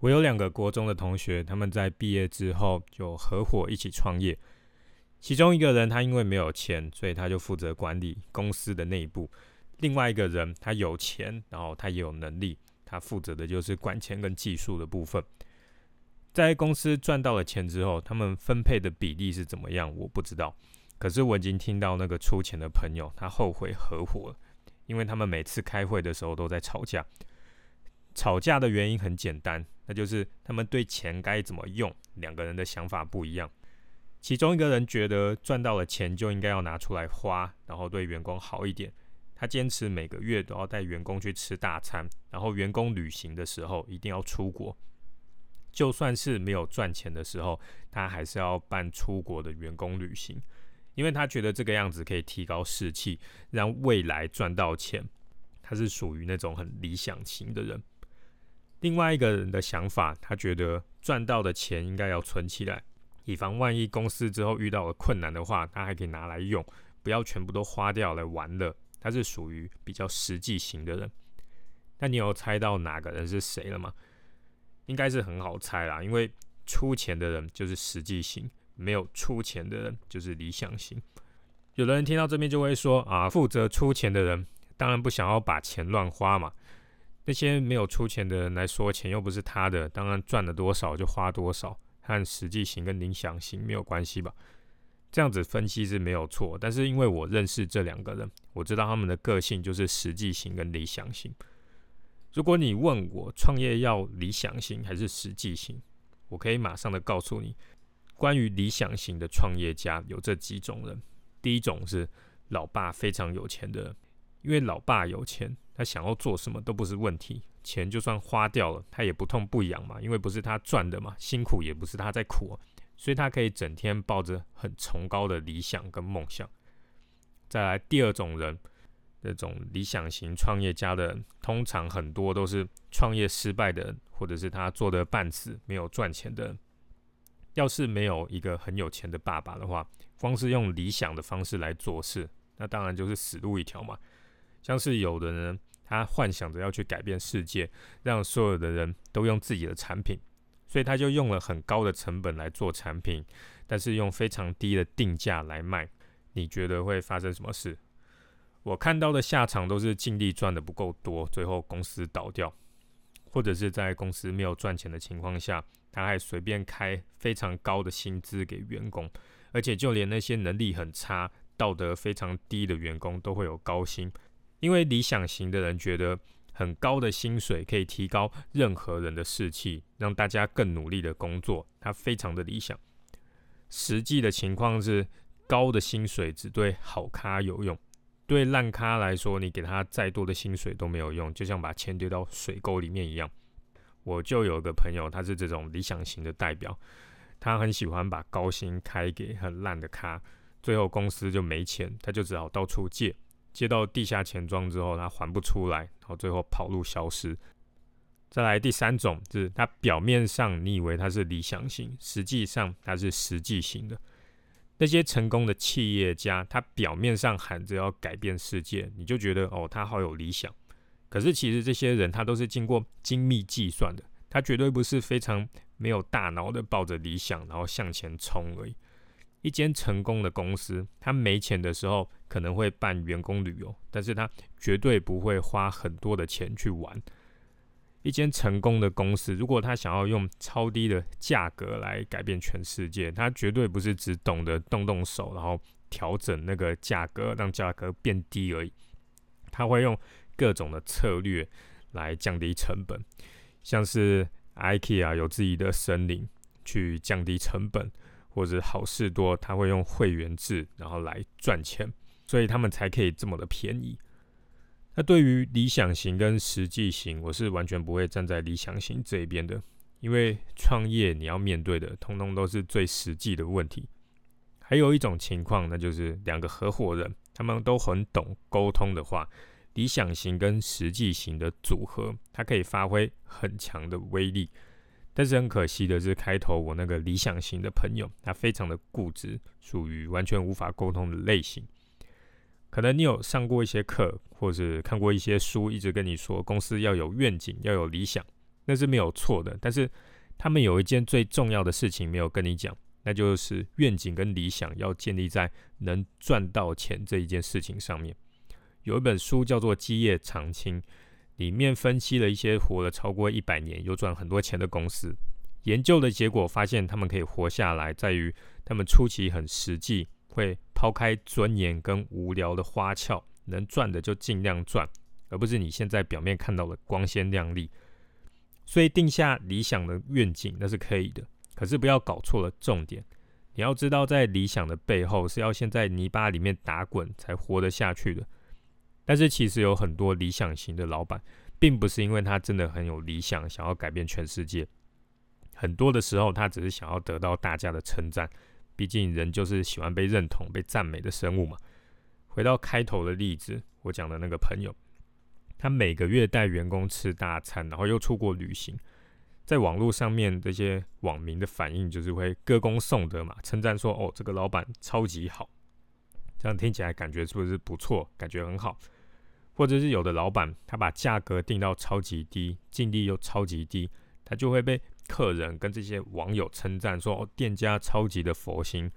我有两个国中的同学，他们在毕业之后就合伙一起创业。其中一个人他因为没有钱，所以他就负责管理公司的内部；另外一个人他有钱，然后他也有能力，他负责的就是管钱跟技术的部分。在公司赚到了钱之后，他们分配的比例是怎么样？我不知道。可是我已经听到那个出钱的朋友，他后悔合伙了，因为他们每次开会的时候都在吵架。吵架的原因很简单，那就是他们对钱该怎么用，两个人的想法不一样。其中一个人觉得赚到了钱就应该要拿出来花，然后对员工好一点。他坚持每个月都要带员工去吃大餐，然后员工旅行的时候一定要出国。就算是没有赚钱的时候，他还是要办出国的员工旅行，因为他觉得这个样子可以提高士气，让未来赚到钱。他是属于那种很理想型的人。另外一个人的想法，他觉得赚到的钱应该要存起来，以防万一公司之后遇到了困难的话，他还可以拿来用，不要全部都花掉来玩乐。他是属于比较实际型的人。那你有猜到哪个人是谁了吗？应该是很好猜啦，因为出钱的人就是实际型，没有出钱的人就是理想型。有的人听到这边就会说啊，负责出钱的人当然不想要把钱乱花嘛。那些没有出钱的人来说，钱又不是他的，当然赚了多少就花多少，和实际型跟理想型没有关系吧？这样子分析是没有错，但是因为我认识这两个人，我知道他们的个性就是实际型跟理想型。如果你问我创业要理想型还是实际型，我可以马上的告诉你，关于理想型的创业家有这几种人。第一种是老爸非常有钱的，因为老爸有钱，他想要做什么都不是问题，钱就算花掉了，他也不痛不痒嘛，因为不是他赚的嘛，辛苦也不是他在苦，所以他可以整天抱着很崇高的理想跟梦想。再来第二种人。那种理想型创业家的人，通常很多都是创业失败的，或者是他做的半死，没有赚钱的。要是没有一个很有钱的爸爸的话，光是用理想的方式来做事，那当然就是死路一条嘛。像是有的人，他幻想着要去改变世界，让所有的人都用自己的产品，所以他就用了很高的成本来做产品，但是用非常低的定价来卖。你觉得会发生什么事？我看到的下场都是净利赚的不够多，最后公司倒掉，或者是在公司没有赚钱的情况下，他还随便开非常高的薪资给员工，而且就连那些能力很差、道德非常低的员工都会有高薪，因为理想型的人觉得很高的薪水可以提高任何人的士气，让大家更努力的工作，他非常的理想。实际的情况是，高的薪水只对好咖有用。对烂咖来说，你给他再多的薪水都没有用，就像把钱丢到水沟里面一样。我就有个朋友，他是这种理想型的代表，他很喜欢把高薪开给很烂的咖，最后公司就没钱，他就只好到处借，接到地下钱庄之后，他还不出来，然后最后跑路消失。再来第三种，就是他表面上你以为他是理想型，实际上他是实际型的。那些成功的企业家，他表面上喊着要改变世界，你就觉得哦，他好有理想。可是其实这些人他都是经过精密计算的，他绝对不是非常没有大脑的抱着理想然后向前冲而已。一间成功的公司，他没钱的时候可能会办员工旅游，但是他绝对不会花很多的钱去玩。一间成功的公司，如果他想要用超低的价格来改变全世界，他绝对不是只懂得动动手，然后调整那个价格，让价格变低而已。他会用各种的策略来降低成本，像是 IKEA 有自己的森林去降低成本，或者好事多他会用会员制，然后来赚钱，所以他们才可以这么的便宜。那对于理想型跟实际型，我是完全不会站在理想型这一边的，因为创业你要面对的，通通都是最实际的问题。还有一种情况，那就是两个合伙人，他们都很懂沟通的话，理想型跟实际型的组合，它可以发挥很强的威力。但是很可惜的是，开头我那个理想型的朋友，他非常的固执，属于完全无法沟通的类型。可能你有上过一些课，或者看过一些书，一直跟你说公司要有愿景，要有理想，那是没有错的。但是他们有一件最重要的事情没有跟你讲，那就是愿景跟理想要建立在能赚到钱这一件事情上面。有一本书叫做《基业长青》，里面分析了一些活了超过一百年又赚很多钱的公司。研究的结果发现，他们可以活下来，在于他们初期很实际，会抛开尊严跟无聊的花俏，能赚的就尽量赚，而不是你现在表面看到的光鲜亮丽。所以定下理想的愿景那是可以的，可是不要搞错了重点。你要知道，在理想的背后是要先在泥巴里面打滚才活得下去的。但是其实有很多理想型的老板，并不是因为他真的很有理想，想要改变全世界。很多的时候，他只是想要得到大家的称赞。毕竟人就是喜欢被认同、被赞美的生物嘛。回到开头的例子，我讲的那个朋友，他每个月带员工吃大餐，然后又出国旅行，在网络上面这些网民的反应就是会歌功颂德嘛，称赞说：“哦，这个老板超级好。”这样听起来感觉是不是不错？感觉很好。或者是有的老板，他把价格定到超级低，净利又超级低，他就会被客人跟这些网友称赞说：“哦，店家超级的佛心。”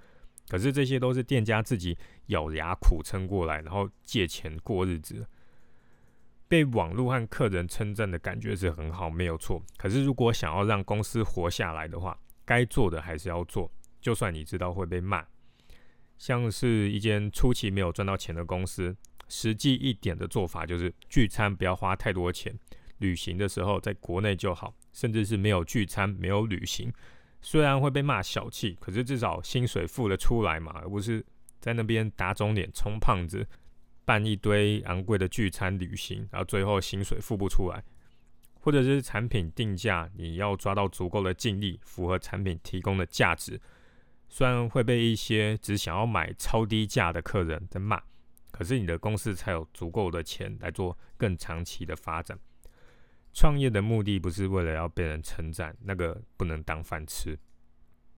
可是这些都是店家自己咬牙苦撑过来，然后借钱过日子。被网络和客人称赞的感觉是很好，没有错。可是如果想要让公司活下来的话，该做的还是要做，就算你知道会被骂。像是一间初期没有赚到钱的公司。实际一点的做法就是聚餐不要花太多钱，旅行的时候在国内就好，甚至是没有聚餐、没有旅行，虽然会被骂小气，可是至少薪水付得出来嘛，而不是在那边打肿脸充胖子，办一堆昂贵的聚餐、旅行，然后最后薪水付不出来，或者是产品定价你要抓到足够的净利，符合产品提供的价值，虽然会被一些只想要买超低价的客人在骂。可是你的公司才有足够的钱来做更长期的发展。创业的目的不是为了要被人称赞，那个不能当饭吃。